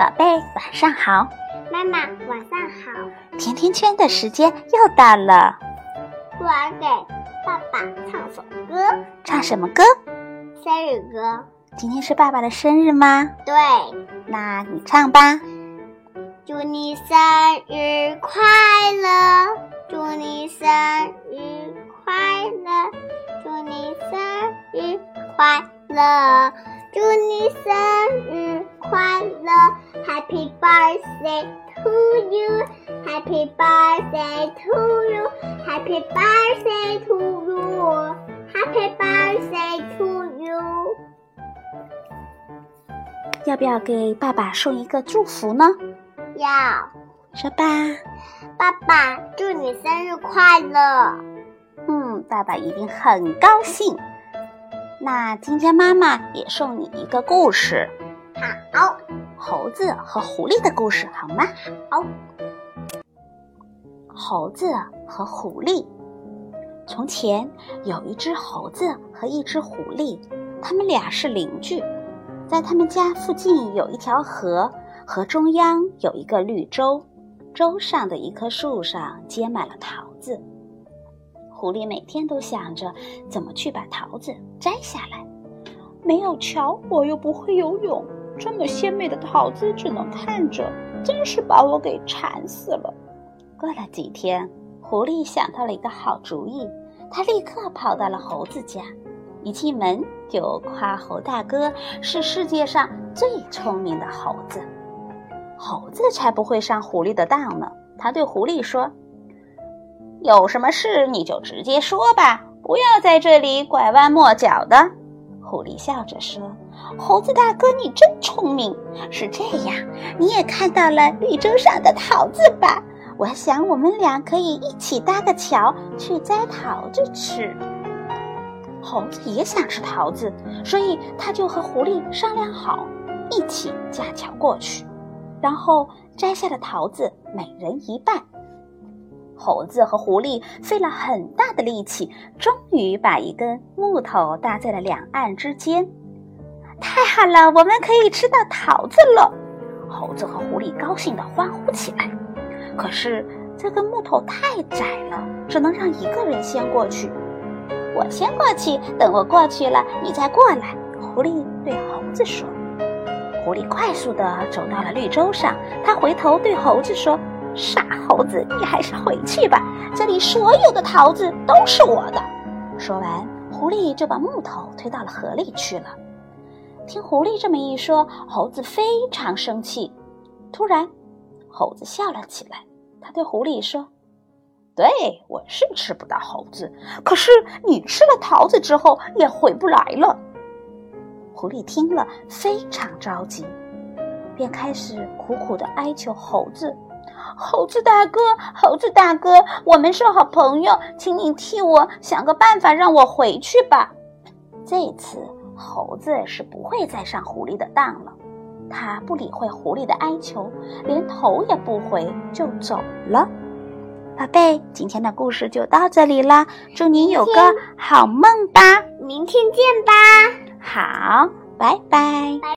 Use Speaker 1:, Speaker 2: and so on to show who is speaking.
Speaker 1: 宝贝，晚上好。
Speaker 2: 妈妈，晚上好。
Speaker 1: 甜甜圈的时间又到了，
Speaker 2: 我要给爸爸唱首歌。
Speaker 1: 唱什么歌？
Speaker 2: 生日歌。
Speaker 1: 今天是爸爸的生日吗？
Speaker 2: 对。
Speaker 1: 那你唱吧。
Speaker 2: 祝你生日快乐！祝你生日快乐！祝你生日快乐！祝你生日快乐！Happy birthday to you！Happy birthday to you！Happy birthday to you！Happy birthday to you！
Speaker 1: 要不要给爸爸送一个祝福呢？
Speaker 2: 要。
Speaker 1: 说吧。
Speaker 2: 爸爸，祝你生日快乐！
Speaker 1: 嗯，爸爸一定很高兴。那今天妈妈也送你一个故事，
Speaker 2: 好，
Speaker 1: 猴子和狐狸的故事，好吗？
Speaker 2: 好。
Speaker 1: 猴子和狐狸。从前有一只猴子和一只狐狸，他们俩是邻居，在他们家附近有一条河，河中央有一个绿洲，洲上的一棵树上结满了桃子。狐狸每天都想着怎么去把桃子摘下来，没有桥，我又不会游泳，这么鲜美的桃子只能看着，真是把我给馋死了。过了几天，狐狸想到了一个好主意，他立刻跑到了猴子家，一进门就夸猴大哥是世界上最聪明的猴子。猴子才不会上狐狸的当呢，他对狐狸说。有什么事你就直接说吧，不要在这里拐弯抹角的。”狐狸笑着说，“猴子大哥，你真聪明。是这样，你也看到了绿洲上的桃子吧？我想我们俩可以一起搭个桥去摘桃子吃。”猴子也想吃桃子，所以他就和狐狸商量好，一起架桥过去，然后摘下的桃子每人一半。猴子和狐狸费了很大的力气，终于把一根木头搭在了两岸之间。太好了，我们可以吃到桃子了！猴子和狐狸高兴地欢呼起来。可是这根木头太窄了，只能让一个人先过去。我先过去，等我过去了，你再过来。狐狸对猴子说。狐狸快速地走到了绿洲上，他回头对猴子说。傻猴子，你还是回去吧。这里所有的桃子都是我的。说完，狐狸就把木头推到了河里去了。听狐狸这么一说，猴子非常生气。突然，猴子笑了起来。他对狐狸说：“对我是吃不到猴子，可是你吃了桃子之后也回不来了。”狐狸听了非常着急，便开始苦苦的哀求猴子。猴子大哥，猴子大哥，我们是好朋友，请你替我想个办法，让我回去吧。这次猴子是不会再上狐狸的当了，他不理会狐狸的哀求，连头也不回就走了。宝贝，今天的故事就到这里了，祝你有个好梦吧，
Speaker 2: 明天见吧，
Speaker 1: 好，拜拜。